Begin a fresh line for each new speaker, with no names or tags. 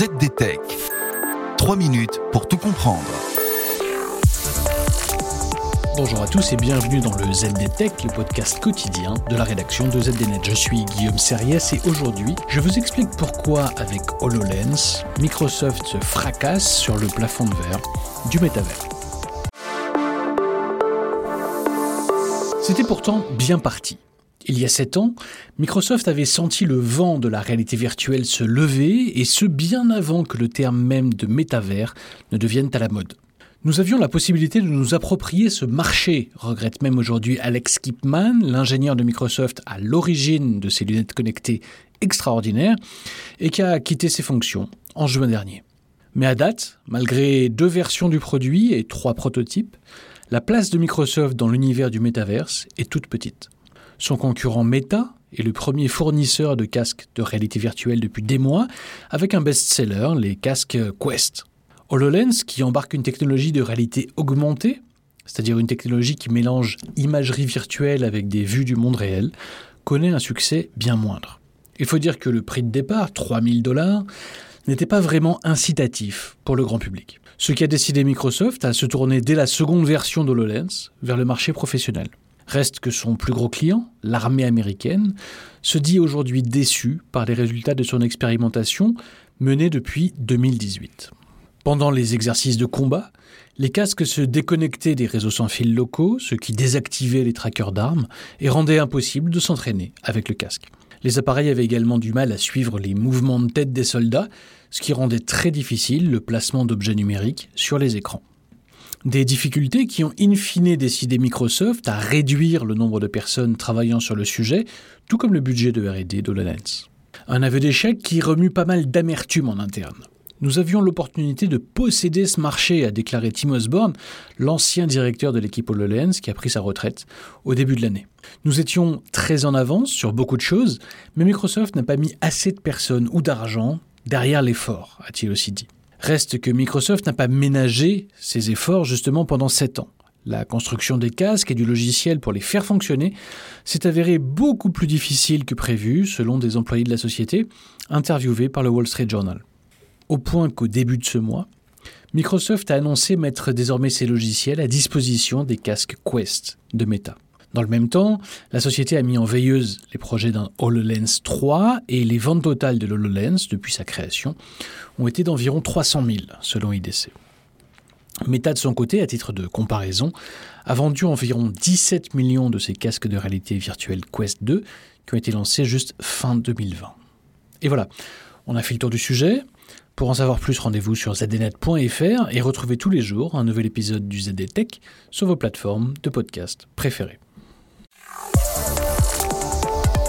ZDTech. 3 minutes pour tout comprendre.
Bonjour à tous et bienvenue dans le ZDTech, le podcast quotidien de la rédaction de ZDNet. Je suis Guillaume Serriès et aujourd'hui, je vous explique pourquoi avec HoloLens, Microsoft se fracasse sur le plafond de verre du métavers. C'était pourtant bien parti. Il y a sept ans, Microsoft avait senti le vent de la réalité virtuelle se lever, et ce bien avant que le terme même de métavers ne devienne à la mode. Nous avions la possibilité de nous approprier ce marché, regrette même aujourd'hui Alex Kipman, l'ingénieur de Microsoft à l'origine de ces lunettes connectées extraordinaires, et qui a quitté ses fonctions en juin dernier. Mais à date, malgré deux versions du produit et trois prototypes, la place de Microsoft dans l'univers du métaverse est toute petite. Son concurrent Meta est le premier fournisseur de casques de réalité virtuelle depuis des mois, avec un best-seller, les casques Quest. HoloLens, qui embarque une technologie de réalité augmentée, c'est-à-dire une technologie qui mélange imagerie virtuelle avec des vues du monde réel, connaît un succès bien moindre. Il faut dire que le prix de départ, 3000 dollars, n'était pas vraiment incitatif pour le grand public. Ce qui a décidé Microsoft à se tourner dès la seconde version d'HoloLens vers le marché professionnel. Reste que son plus gros client, l'armée américaine, se dit aujourd'hui déçu par les résultats de son expérimentation menée depuis 2018. Pendant les exercices de combat, les casques se déconnectaient des réseaux sans fil locaux, ce qui désactivait les trackers d'armes et rendait impossible de s'entraîner avec le casque. Les appareils avaient également du mal à suivre les mouvements de tête des soldats, ce qui rendait très difficile le placement d'objets numériques sur les écrans. Des difficultés qui ont in fine décidé Microsoft à réduire le nombre de personnes travaillant sur le sujet, tout comme le budget de RD d'HoloLens. Un aveu d'échec qui remue pas mal d'amertume en interne. Nous avions l'opportunité de posséder ce marché, a déclaré Tim Osborne, l'ancien directeur de l'équipe HoloLens qui a pris sa retraite au début de l'année. Nous étions très en avance sur beaucoup de choses, mais Microsoft n'a pas mis assez de personnes ou d'argent derrière l'effort, a-t-il aussi dit. Reste que Microsoft n'a pas ménagé ses efforts justement pendant sept ans. La construction des casques et du logiciel pour les faire fonctionner s'est avérée beaucoup plus difficile que prévu, selon des employés de la société, interviewés par le Wall Street Journal. Au point qu'au début de ce mois, Microsoft a annoncé mettre désormais ses logiciels à disposition des casques Quest de Meta. Dans le même temps, la société a mis en veilleuse les projets d'un HoloLens 3 et les ventes totales de l'HoloLens depuis sa création ont été d'environ 300 000 selon IDC. Meta de son côté, à titre de comparaison, a vendu environ 17 millions de ses casques de réalité virtuelle Quest 2 qui ont été lancés juste fin 2020. Et voilà, on a fait le tour du sujet. Pour en savoir plus, rendez-vous sur zdnet.fr et retrouvez tous les jours un nouvel épisode du ZDTech sur vos plateformes de podcast préférées.